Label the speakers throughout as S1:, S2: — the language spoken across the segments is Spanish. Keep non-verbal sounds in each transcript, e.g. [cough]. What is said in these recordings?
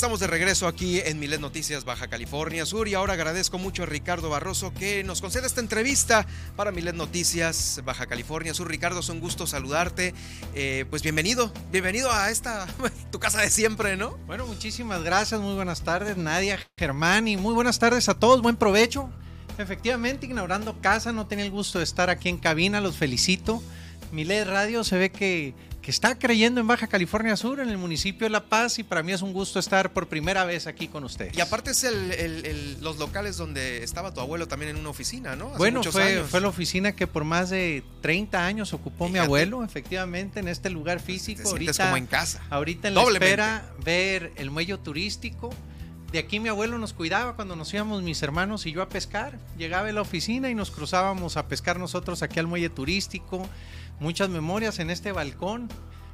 S1: Estamos de regreso aquí en Milet Noticias Baja California Sur y ahora agradezco mucho a Ricardo Barroso que nos concede esta entrevista para Milet Noticias Baja California Sur. Ricardo, es un gusto saludarte. Eh, pues bienvenido, bienvenido a esta, [laughs] tu casa de siempre, ¿no?
S2: Bueno, muchísimas gracias, muy buenas tardes Nadia, Germán y muy buenas tardes a todos, buen provecho. Efectivamente, ignorando casa, no tenía el gusto de estar aquí en cabina, los felicito. Milet Radio se ve que que está creyendo en Baja California Sur, en el municipio de La Paz, y para mí es un gusto estar por primera vez aquí con ustedes.
S1: Y aparte es el, los locales donde estaba tu abuelo también en una oficina, ¿no?
S2: bueno, fue, fue la oficina que por más de 30 años ocupó mi abuelo, efectivamente, en este lugar físico.
S1: ahorita, como en casa.
S2: Ahorita en la espera ver el muelle turístico. De aquí mi abuelo nos cuidaba cuando nos íbamos mis hermanos y yo a pescar. Llegaba a la oficina y nos cruzábamos a pescar nosotros aquí al muelle turístico muchas memorias en este balcón.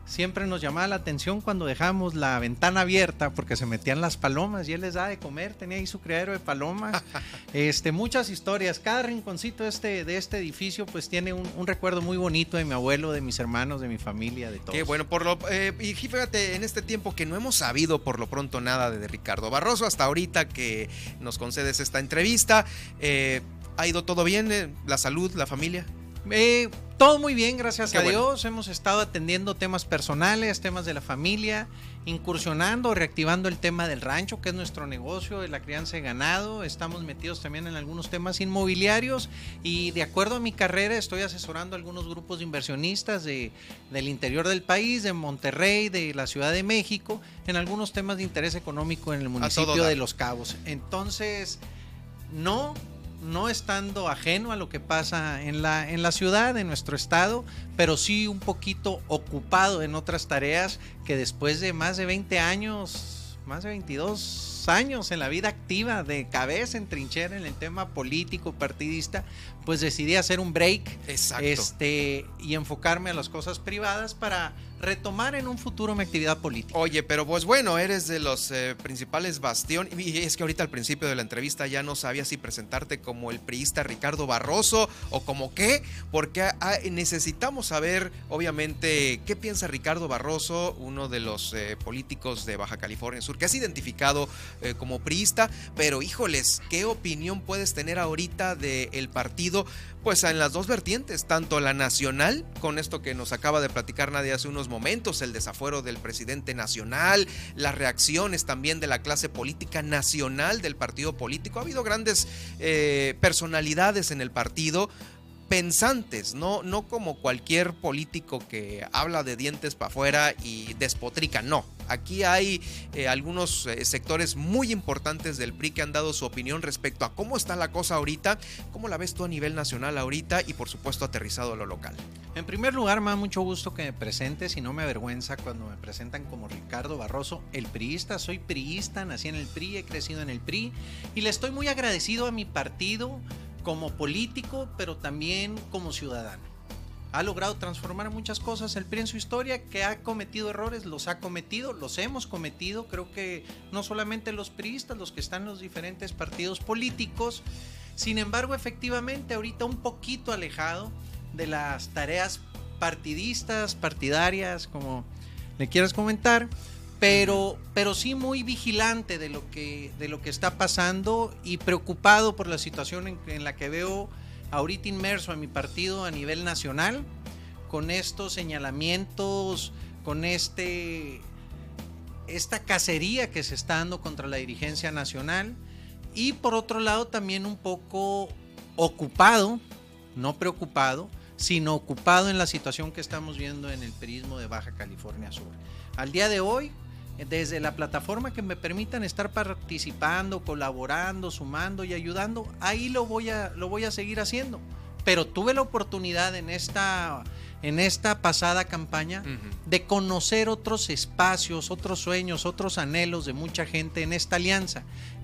S2: Siempre nos llamaba la atención cuando dejamos la ventana abierta porque se metían las palomas y él les da de comer, tenía ahí su criadero de palomas. [laughs] este, muchas historias, cada rinconcito este, de este edificio pues tiene un, recuerdo muy bonito de mi abuelo, de mis hermanos, de mi familia, de todos.
S1: Qué bueno, por lo, eh, y fíjate, en este tiempo que no hemos sabido por lo pronto nada de Ricardo Barroso, hasta ahorita que nos concedes esta entrevista, eh, ¿ha ido todo bien? Eh, ¿La salud, la familia?
S2: Eh, todo muy bien, gracias a Dios. Hemos estado atendiendo temas personales, temas de la familia, incursionando, reactivando el tema del rancho, que es nuestro negocio, de la crianza de ganado. Estamos metidos también en algunos temas inmobiliarios y de acuerdo a mi carrera estoy asesorando a algunos grupos de inversionistas de, del interior del país, de Monterrey, de la Ciudad de México, en algunos temas de interés económico en el municipio de Los Cabos. Entonces, no no estando ajeno a lo que pasa en la, en la ciudad, en nuestro estado, pero sí un poquito ocupado en otras tareas que después de más de 20 años, más de 22 años en la vida activa de cabeza en trinchera en el tema político, partidista, pues decidí hacer un break este, y enfocarme a las cosas privadas para retomar en un futuro mi actividad política.
S1: Oye, pero pues bueno, eres de los eh, principales bastión y es que ahorita al principio de la entrevista ya no sabía si presentarte como el priista Ricardo Barroso o como qué, porque ah, necesitamos saber obviamente qué piensa Ricardo Barroso, uno de los eh, políticos de Baja California Sur, que has identificado eh, como priista, pero híjoles, ¿qué opinión puedes tener ahorita del partido? Pues en las dos vertientes, tanto la nacional, con esto que nos acaba de platicar nadie hace unos momentos, el desafuero del presidente nacional, las reacciones también de la clase política nacional del partido político. Ha habido grandes eh, personalidades en el partido pensantes, no, no como cualquier político que habla de dientes para afuera y despotrica, no. Aquí hay eh, algunos eh, sectores muy importantes del PRI que han dado su opinión respecto a cómo está la cosa ahorita, cómo la ves tú a nivel nacional ahorita y por supuesto aterrizado a lo local.
S2: En primer lugar, me da mucho gusto que me presentes y no me avergüenza cuando me presentan como Ricardo Barroso, el priista. Soy priista, nací en el PRI, he crecido en el PRI y le estoy muy agradecido a mi partido como político, pero también como ciudadano. Ha logrado transformar muchas cosas el PRI en su historia, que ha cometido errores, los ha cometido, los hemos cometido. Creo que no solamente los priistas, los que están en los diferentes partidos políticos. Sin embargo, efectivamente, ahorita un poquito alejado de las tareas partidistas, partidarias, como le quieras comentar pero, pero sí muy vigilante de lo, que, de lo que está pasando y preocupado por la situación en, la que veo ahorita inmerso a mi partido a nivel nacional, con estos señalamientos, con este, esta cacería que se está dando contra la dirigencia nacional y por otro lado también un poco ocupado, no preocupado, sino ocupado en la situación que estamos viendo en el perismo de Baja California Sur. Al día de hoy, desde la plataforma que me permitan estar participando, colaborando, sumando y ayudando, ahí lo voy a, lo voy a seguir haciendo. Pero tuve la oportunidad en esta, en esta pasada campaña de conocer otros espacios, otros sueños, otros anhelos de mucha gente en esta alianza,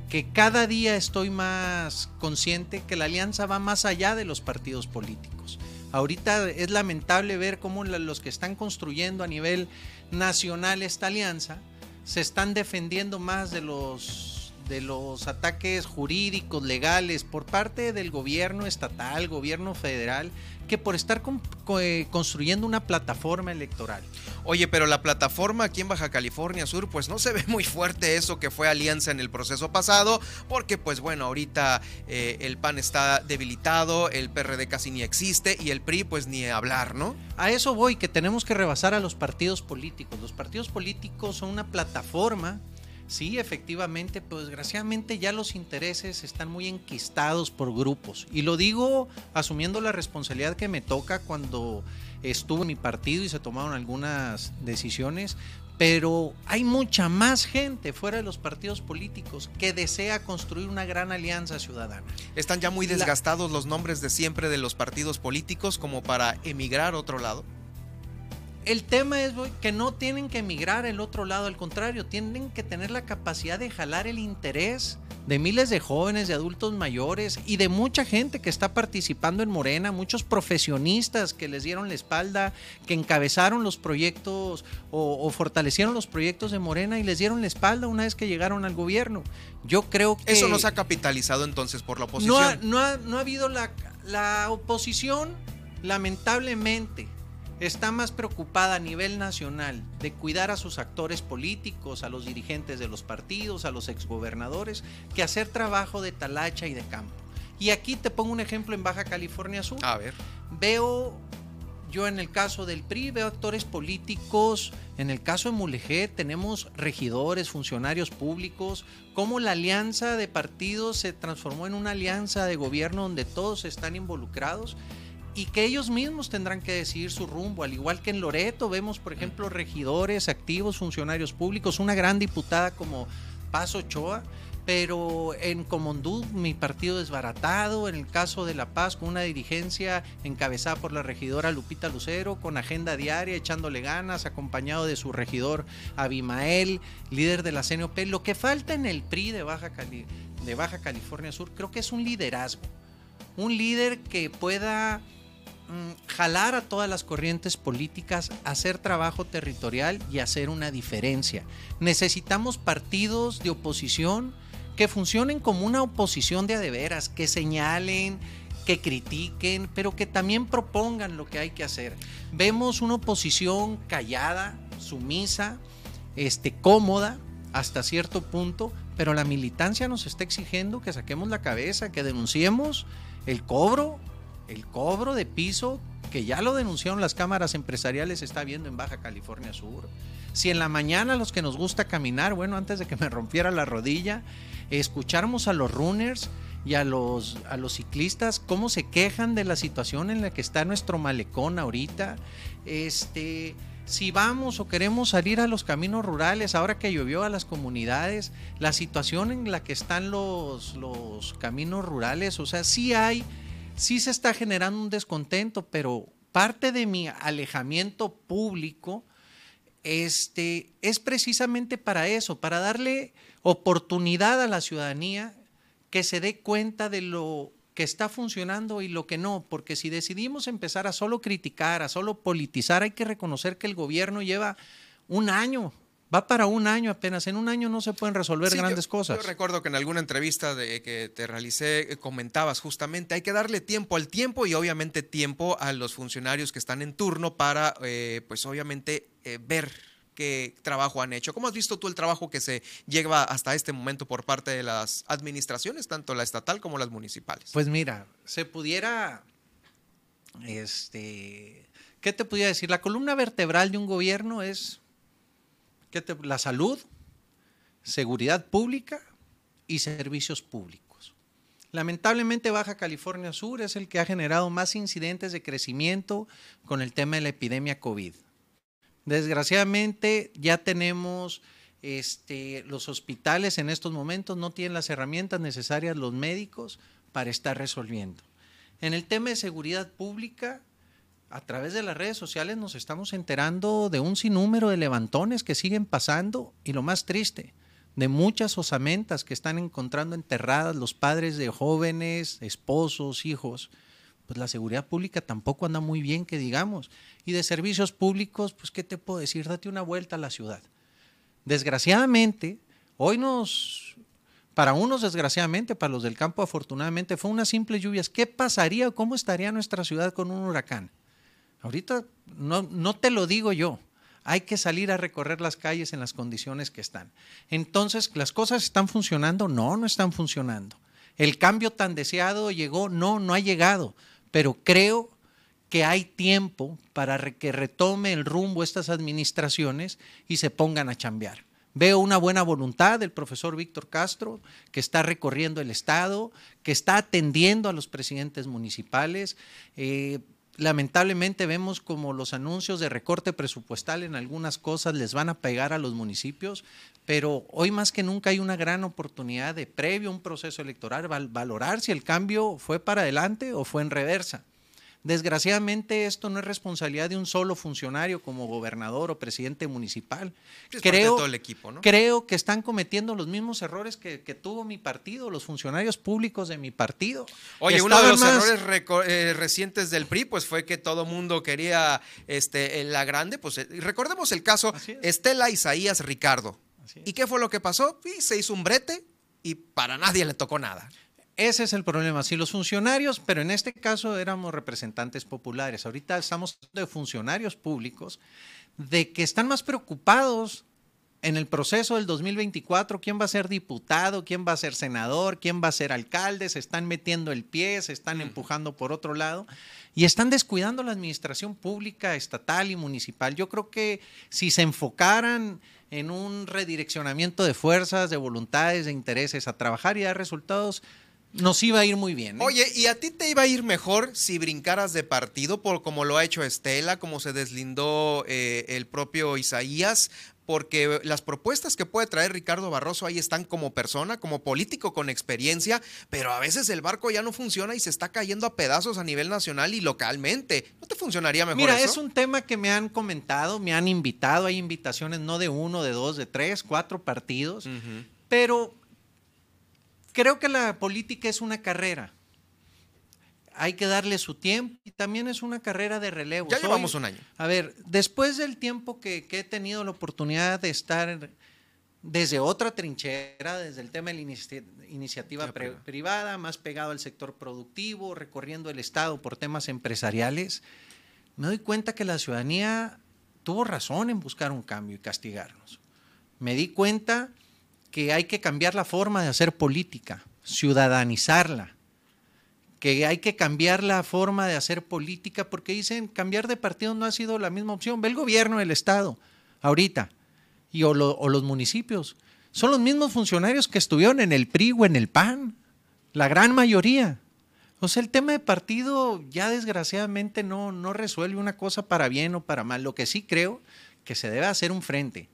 S2: que cada día estoy más consciente que la alianza va más allá de los partidos políticos Ahorita es lamentable ver cómo los que están construyendo a nivel nacional esta alianza se están defendiendo más de los de los ataques jurídicos, legales, por parte del gobierno estatal, gobierno federal, que por estar eh, construyendo una plataforma electoral.
S1: Oye, pero la plataforma aquí en Baja California Sur, pues no se ve muy fuerte eso que fue alianza en el proceso pasado, porque pues bueno, ahorita eh, el PAN está debilitado, el PRD casi ni existe y el PRI pues ni hablar, ¿no?
S2: A eso voy, que tenemos que rebasar a los partidos políticos. Los partidos políticos son una plataforma Sí, efectivamente, pues desgraciadamente ya los intereses están muy enquistados por grupos. Y lo digo asumiendo la responsabilidad que me toca cuando estuvo en mi partido y se tomaron algunas decisiones. Pero hay mucha más gente fuera de los partidos políticos que desea construir una gran alianza ciudadana.
S1: ¿Están ya muy desgastados los nombres de siempre de los partidos políticos como para emigrar a otro lado?
S2: El tema es que no tienen que emigrar el otro lado, al contrario, tienen que tener la capacidad de jalar el interés de miles de jóvenes, de adultos mayores y de mucha gente que está participando en Morena, muchos profesionistas que les dieron la espalda, que encabezaron los proyectos o, fortalecieron los proyectos de Morena y les dieron la espalda una vez que llegaron al gobierno. Yo creo que...
S1: Eso no se ha capitalizado entonces por la oposición.
S2: No ha, no ha habido la, la oposición, lamentablemente está más preocupada a nivel nacional de cuidar a sus actores políticos, a los dirigentes de los partidos, a los exgobernadores, que hacer trabajo de talacha y de campo. Y aquí te pongo un ejemplo en Baja California Sur.
S1: A ver.
S2: Veo, yo en el caso del PRI, veo actores políticos, en el caso de Mulegé tenemos regidores, funcionarios públicos, cómo la alianza de partidos se transformó en una alianza de gobierno donde todos están involucrados y que ellos mismos tendrán que decidir su rumbo, al igual que en Loreto vemos, por ejemplo, regidores, activos, funcionarios públicos, una gran diputada como Paz Ochoa, pero en Comondú mi partido desbaratado, en el caso de La Paz con una dirigencia encabezada por la regidora Lupita Lucero, con agenda diaria, echándole ganas, acompañado de su regidor Abimael, líder de la CNOP. Lo que falta en el PRI de Baja, de Baja California Sur creo que es un liderazgo, un líder que pueda jalar a todas las corrientes políticas, hacer trabajo territorial y hacer una diferencia. Necesitamos partidos de oposición que funcionen como una oposición de adeveras, que señalen, que critiquen, pero que también propongan lo que hay que hacer. Vemos una oposición callada, sumisa, este, cómoda hasta cierto punto, pero la militancia nos está exigiendo que saquemos la cabeza, que denunciemos el cobro el cobro de piso que ya lo denunciaron las cámaras empresariales está viendo en Baja California Sur. Si en la mañana los que nos gusta caminar, bueno, antes de que me rompiera la rodilla, escucháramos a los runners y a los, a los ciclistas cómo se quejan de la situación en la que está nuestro malecón ahorita. Este, si vamos o queremos salir a los caminos rurales, ahora que llovió a las comunidades, la situación en la que están los, los caminos rurales, o sea, sí hay sí se está generando un descontento, pero parte de mi alejamiento público este, es precisamente para eso, para darle oportunidad a la ciudadanía que se dé cuenta de lo que está funcionando y lo que no, porque si decidimos empezar a solo criticar, a solo politizar, hay que reconocer que el gobierno lleva un año Va para un año apenas. En un año no se pueden resolver grandes cosas.
S1: Yo recuerdo que en alguna entrevista de, que te realicé eh, comentabas justamente, hay que darle tiempo al tiempo y obviamente tiempo a los funcionarios que están en turno para, eh, pues obviamente, eh, ver qué trabajo han hecho. ¿Cómo has visto tú el trabajo que se lleva hasta este momento por parte de las administraciones, tanto la estatal como las municipales?
S2: Pues mira, se pudiera, este, ¿qué te pudiera decir? La columna vertebral de un gobierno es la salud, seguridad pública y servicios públicos. Lamentablemente Baja California Sur es el que ha generado más incidentes de crecimiento con el tema de la epidemia COVID. Desgraciadamente ya tenemos este, los hospitales en estos momentos no tienen las herramientas necesarias los médicos para estar resolviendo. En el tema de seguridad pública, a través de las redes sociales nos estamos enterando de un sinnúmero de levantones que siguen pasando y lo más triste, de muchas osamentas que están encontrando enterradas los padres de jóvenes, esposos, hijos, pues la seguridad pública tampoco anda muy bien, que digamos. Y de servicios públicos, pues qué te puedo decir, date una vuelta a la ciudad. Desgraciadamente, hoy nos, para unos desgraciadamente, para los del campo afortunadamente, fue una simple lluvia. ¿Qué pasaría o cómo estaría nuestra ciudad con un huracán? Ahorita no, no te lo digo yo, hay que salir a recorrer las calles en las condiciones que están. Entonces, ¿las cosas están funcionando? No, no están funcionando. El cambio tan deseado llegó, no, no ha llegado, pero creo que hay tiempo para que retome el rumbo estas administraciones y se pongan a chambear. Veo una buena voluntad del profesor Víctor Castro, que está recorriendo el Estado, que está atendiendo a los presidentes municipales. Eh, lamentablemente vemos como los anuncios de recorte presupuestal en algunas cosas les van a pegar a los municipios, pero hoy más que nunca hay una gran oportunidad de previo a un proceso electoral valorar si el cambio fue para adelante o fue en reversa. Desgraciadamente esto no es responsabilidad de un solo funcionario como gobernador o presidente municipal. creo, todo el equipo, ¿no? creo que están cometiendo los mismos errores que, tuvo mi partido, los funcionarios públicos de mi partido.
S1: Oye, uno de los errores eh, recientes del PRI pues fue que todo mundo quería este, la grande. Pues eh, recordemos el caso Estela Isaías Ricardo. ¿Y qué fue lo que pasó? se hizo un brete y para nadie le tocó nada.
S2: Ese es el problema. Si los funcionarios, pero en este caso éramos representantes populares, ahorita estamos de funcionarios públicos, de que están más preocupados en el proceso del 2024, quién va a ser diputado, quién va a ser senador, quién va a ser alcalde, se están metiendo el pie, se están empujando por otro lado y están descuidando la administración pública, estatal y municipal. Yo creo que si se enfocaran en un redireccionamiento de fuerzas, de voluntades, de intereses a trabajar y dar resultados, nos iba a ir muy bien.
S1: ¿eh? Oye, ¿y a ti te iba a ir mejor si brincaras de partido, por como lo ha hecho Estela, como se deslindó eh, el propio Isaías? Porque las propuestas que puede traer Ricardo Barroso ahí están como persona, como político con experiencia, pero a veces el barco ya no funciona y se está cayendo a pedazos a nivel nacional y localmente. ¿No te funcionaría mejor?
S2: Mira, es un tema que me han comentado, me han invitado, hay invitaciones no de uno, de dos, de tres, cuatro partidos, pero creo que la política es una carrera. Hay que darle su tiempo y también es una carrera de relevo.
S1: Ya llevamos un año.
S2: A ver, después del tiempo que, he tenido la oportunidad de estar desde otra trinchera, desde el tema de la iniciativa privada, más pegado al sector productivo, recorriendo el Estado por temas empresariales, me doy cuenta que la ciudadanía tuvo razón en buscar un cambio y castigarnos. Me di cuenta que hay que cambiar la forma de hacer política, ciudadanizarla, que hay que cambiar la forma de hacer política porque dicen cambiar de partido no ha sido la misma opción. Ve el gobierno, el Estado, ahorita, y o, los municipios. Son los mismos funcionarios que estuvieron en el PRI o en el PAN, la gran mayoría. O sea, el tema de partido ya desgraciadamente no, no resuelve una cosa para bien o para mal. Lo que sí creo que se debe hacer un frente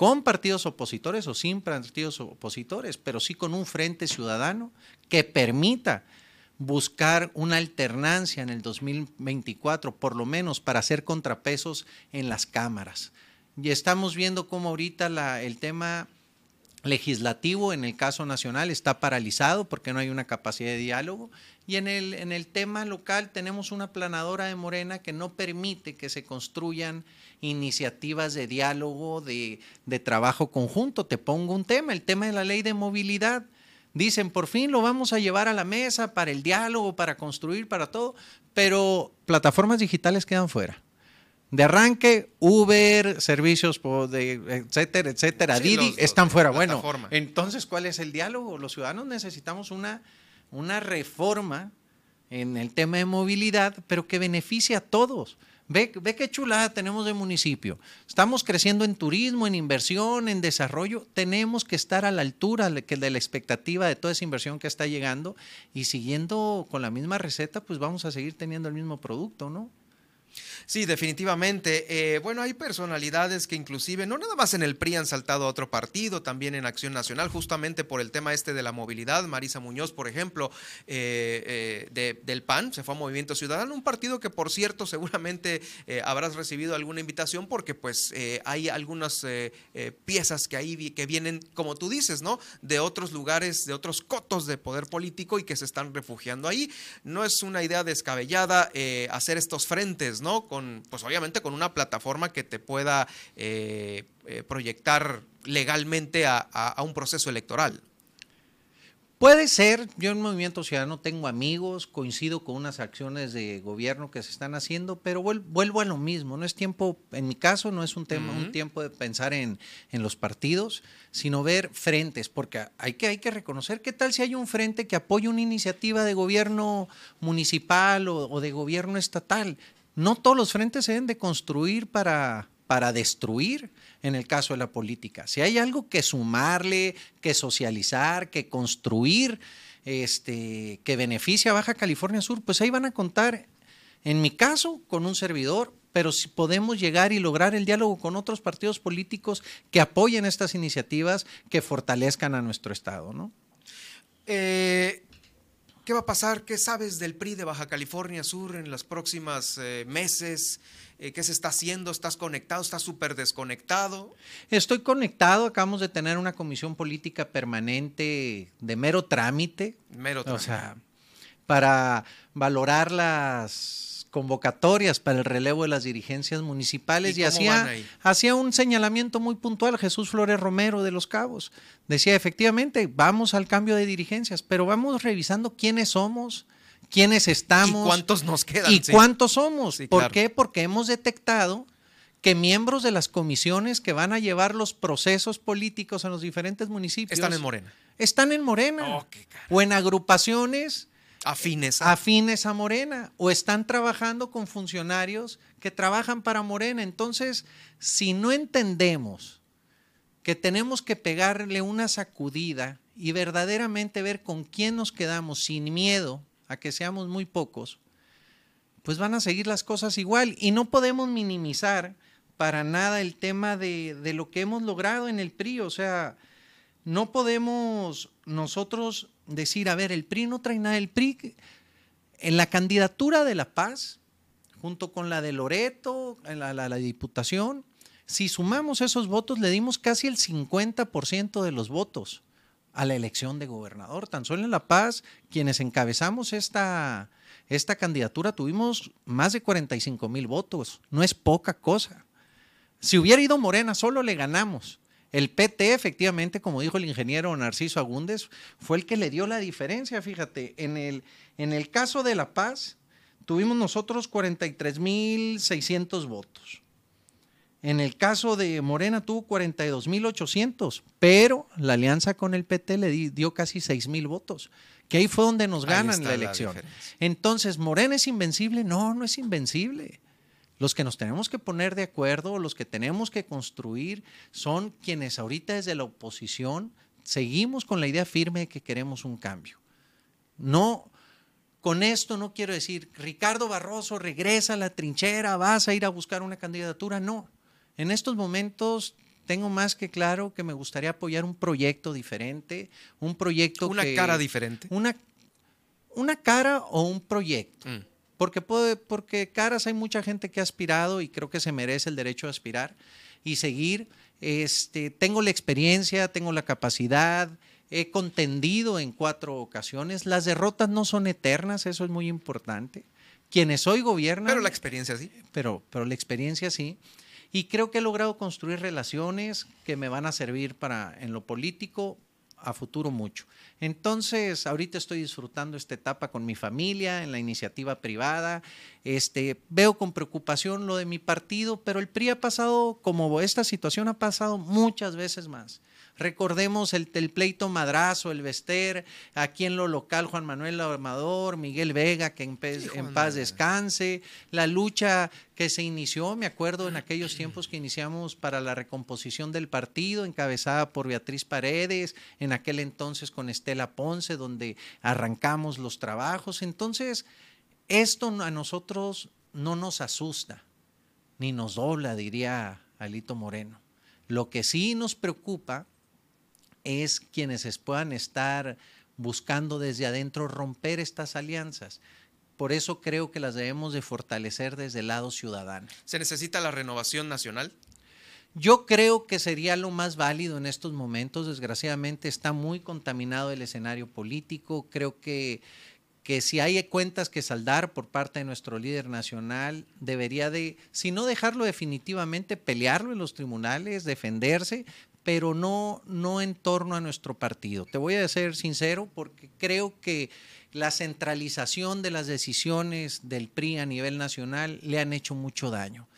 S2: con partidos opositores o sin partidos opositores, pero sí con un frente ciudadano que permita buscar una alternancia en el 2024, por lo menos para hacer contrapesos en las cámaras. Y estamos viendo cómo ahorita el tema legislativo en el caso nacional está paralizado porque no hay una capacidad de diálogo y en el, en el tema local tenemos una planadora de Morena que no permite que se construyan iniciativas de diálogo, de, trabajo conjunto. Te pongo un tema, el tema de la ley de movilidad. Dicen, por fin lo vamos a llevar a la mesa para el diálogo, para construir, para todo, pero plataformas digitales quedan fuera. De arranque, Uber, servicios de etcétera, etcétera, Didi, están fuera. Bueno, entonces, ¿cuál es el diálogo? Los ciudadanos necesitamos una, una reforma en el tema de movilidad, pero que beneficie a todos. Ve, qué chulada tenemos de municipio. Estamos creciendo en turismo, en inversión, en desarrollo. Tenemos que estar a la altura de la expectativa de toda esa inversión que está llegando y siguiendo con la misma receta, pues vamos a seguir teniendo el mismo producto, ¿no?
S1: Sí, definitivamente. Eh, bueno, hay personalidades que inclusive, no nada más en el PRI han saltado a otro partido, también en Acción Nacional, justamente por el tema este de la movilidad. Marisa Muñoz, por ejemplo, eh, eh, del PAN, se fue a Movimiento Ciudadano, un partido que, por cierto, [laughs] seguramente habrás recibido alguna invitación porque pues hay algunas piezas que ahí que vienen, como tú dices, ¿no? De otros lugares, de otros cotos de poder político y que se están refugiando ahí. No es una idea descabellada hacer estos frentes, ¿no? Pues obviamente con una plataforma que te pueda eh, eh, proyectar legalmente a, un proceso electoral.
S2: Puede ser, yo en Movimiento Ciudadano tengo amigos, coincido con unas acciones de gobierno que se están haciendo, pero vuelvo a lo mismo, no es tiempo, en mi caso no es un tema, un tiempo de pensar en, los partidos, sino ver frentes, porque hay que, hay que reconocer qué tal si hay un frente que apoya una iniciativa de gobierno municipal o de gobierno estatal. No todos los frentes se deben de construir para, para destruir en el caso de la política. Si hay algo que sumarle, que socializar, que construir, este, que beneficia a Baja California Sur, pues ahí van a contar, en mi caso, con un servidor, pero si podemos llegar y lograr el diálogo con otros partidos políticos que apoyen estas iniciativas, que fortalezcan a nuestro Estado, ¿no?
S1: Eh, ¿Qué va a pasar? ¿Qué sabes del PRI de Baja California Sur en los próximos eh, meses? Eh, ¿Qué se está haciendo? ¿Estás conectado? ¿Estás súper desconectado?
S2: Estoy conectado. Acabamos de tener una comisión política permanente de mero trámite.
S1: Mero trámite.
S2: O sea, para valorar las convocatorias para el relevo de las dirigencias municipales y, hacía, hacía un señalamiento muy puntual Jesús Flores Romero de Los Cabos. Decía, efectivamente, vamos al cambio de dirigencias, pero vamos revisando quiénes somos, quiénes estamos.
S1: ¿Y cuántos nos quedan?
S2: ¿Y cuántos somos? ¿Por qué? Porque hemos detectado que miembros de las comisiones que van a llevar los procesos políticos en los diferentes municipios...
S1: Están en Morena.
S2: Están en Morena. Oh, o en agrupaciones
S1: Afines
S2: a. afines a Morena o están trabajando con funcionarios que trabajan para Morena. Entonces, si no entendemos que tenemos que pegarle una sacudida y verdaderamente ver con quién nos quedamos sin miedo a que seamos muy pocos, pues van a seguir las cosas igual y no podemos minimizar para nada el tema de, de lo que hemos logrado en el PRI. O sea, no podemos nosotros decir, a ver, el PRI no trae nada, el PRI en la candidatura de La Paz, junto con la de Loreto, en la, la, diputación, si sumamos esos votos, le dimos casi el 50% de los votos a la elección de gobernador. Tan solo en La Paz, quienes encabezamos esta, esta candidatura, tuvimos más de 45 mil votos. No es poca cosa. Si hubiera ido Morena, solo le ganamos. El PT, efectivamente, como dijo el ingeniero Narciso Agúndez, fue el que le dio la diferencia. Fíjate, en el, en el caso de La Paz, tuvimos nosotros 43.600 votos. En el caso de Morena tuvo 42.800, pero la alianza con el PT le dio casi 6.000 votos, que ahí fue donde nos ganan la elección. Entonces, ¿Morena es invencible? No, no es invencible. Los que nos tenemos que poner de acuerdo, los que tenemos que construir, son quienes ahorita desde la oposición seguimos con la idea firme de que queremos un cambio. No, con esto no quiero decir, Ricardo Barroso regresa a la trinchera, vas a ir a buscar una candidatura. No, en estos momentos tengo más que claro que me gustaría apoyar un proyecto diferente, un proyecto
S1: una cara diferente,
S2: una una cara o un proyecto. Mm. Porque, puede, porque caras hay mucha gente que ha aspirado y creo que se merece el derecho a aspirar y seguir. Este, tengo la experiencia, tengo la capacidad, he contendido en cuatro ocasiones. Las derrotas no son eternas, eso es muy importante. Quienes hoy gobiernan.
S1: Pero la experiencia sí.
S2: Pero, pero la experiencia sí. Y creo que he logrado construir relaciones que me van a servir para en lo político a futuro mucho. Entonces, ahorita estoy disfrutando esta etapa con mi familia, en la iniciativa privada. Este, veo con preocupación lo de mi partido, pero el PRI ha pasado, como esta situación ha pasado muchas veces más. Recordemos el, pleito Madrazo, el Vester, aquí en lo local Juan Manuel Armador, Miguel Vega, que en, en paz descanse, la lucha que se inició, me acuerdo en aquellos tiempos que iniciamos para la recomposición del partido, encabezada por Beatriz Paredes, en aquel entonces con Estela Ponce, donde arrancamos los trabajos. Entonces, esto a nosotros no nos asusta ni nos dobla, diría Alito Moreno. Lo que sí nos preocupa es quienes puedan estar buscando desde adentro romper estas alianzas. Por eso creo que las debemos de fortalecer desde el lado ciudadano.
S1: ¿Se necesita la renovación nacional?
S2: Yo creo que sería lo más válido en estos momentos. Desgraciadamente está muy contaminado el escenario político. Creo que, que si hay cuentas que saldar por parte de nuestro líder nacional, debería de, si no dejarlo definitivamente, pelearlo en los tribunales, defenderse, pero no, no en torno a nuestro partido. Te voy a ser sincero porque creo que la centralización de las decisiones del PRI a nivel nacional le han hecho mucho daño.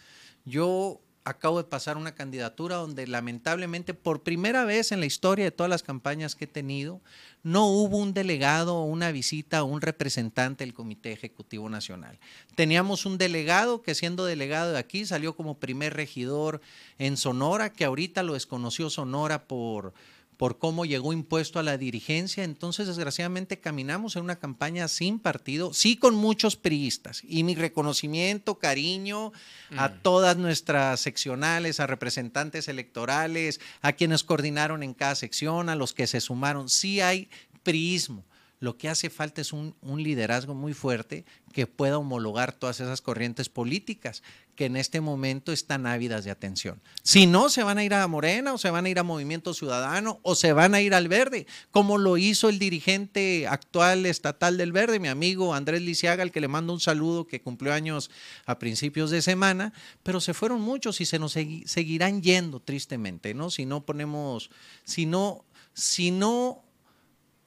S2: Yo acabo de pasar una candidatura donde lamentablemente por primera vez en la historia de todas las campañas que he tenido, no hubo un delegado una visita un representante del Comité Ejecutivo Nacional. Teníamos un delegado que siendo delegado de aquí salió como primer regidor en Sonora, que ahorita lo desconoció Sonora por por cómo llegó impuesto a la dirigencia. Entonces, desgraciadamente, caminamos en una campaña sin partido, sí con muchos priistas. Y mi reconocimiento, cariño a mm. todas nuestras seccionales, a representantes electorales, a quienes coordinaron en cada sección, a los que se sumaron. Sí hay priismo. Lo que hace falta es un, liderazgo muy fuerte que pueda homologar todas esas corrientes políticas que en este momento están ávidas de atención. Si no, se van a ir a Morena o se van a ir a Movimiento Ciudadano o se van a ir al Verde, como lo hizo el dirigente actual estatal del Verde, mi amigo Andrés Lisiaga, al que le mando un saludo, que cumplió años a principios de semana, pero se fueron muchos y se nos seguirán yendo tristemente, ¿no? Si no ponemos, si no, si no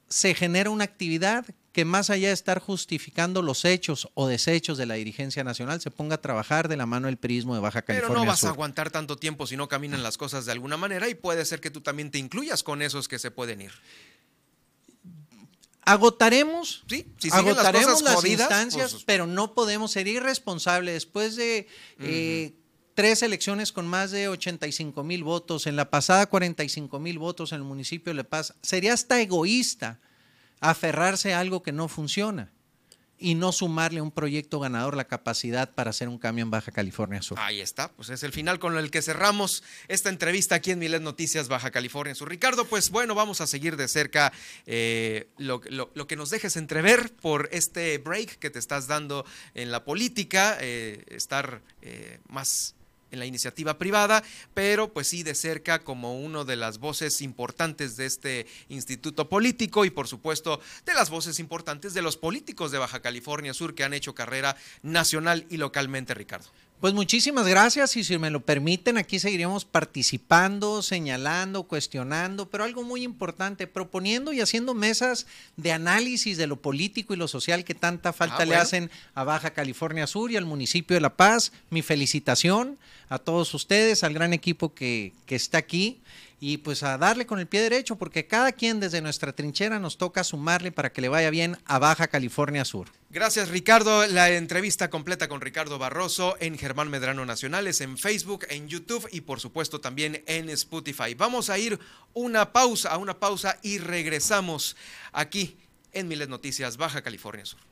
S2: se genera una actividad que más allá de estar justificando los hechos o desechos de la dirigencia nacional, se ponga a trabajar de la mano el prismo de Baja California.
S1: Pero no vas a aguantar tanto tiempo si no caminan las cosas de alguna manera y puede ser que tú también te incluyas con esos que se pueden ir.
S2: Agotaremos,
S1: sí,
S2: si agotaremos las, instancias, pues, pero no podemos ser irresponsables después de eh, tres elecciones con más de 85 mil votos, en la pasada 45 mil votos en el municipio de La Paz. Sería hasta egoísta aferrarse a algo que no funciona y no sumarle a un proyecto ganador la capacidad para hacer un cambio en Baja California Sur.
S1: Ahí está, pues es el final con el que cerramos esta entrevista aquí en Milet Noticias Baja California Sur. Ricardo, pues bueno, vamos a seguir de cerca eh, lo, que nos dejes entrever por este break que te estás dando en la política, eh, estar eh, más en la iniciativa privada, pero pues sí de cerca como uno de las voces importantes de este instituto político y por supuesto de las voces importantes de los políticos de Baja California Sur que han hecho carrera nacional y localmente, Ricardo.
S2: Pues muchísimas gracias y si me lo permiten, aquí seguiremos participando, señalando, cuestionando, pero algo muy importante, proponiendo y haciendo mesas de análisis de lo político y lo social que tanta falta ah, le hacen a Baja California Sur y al municipio de La Paz. Mi felicitación a todos ustedes, al gran equipo que, que está aquí y pues a darle con el pie derecho, porque cada quien desde nuestra trinchera nos toca sumarle para que le vaya bien a Baja California Sur.
S1: Gracias Ricardo. La entrevista completa con Ricardo Barroso en Germán Medrano Nacionales, en Facebook, en YouTube y por supuesto también en Spotify. Vamos a ir una pausa, a una pausa y regresamos aquí en Miles Noticias Baja California Sur.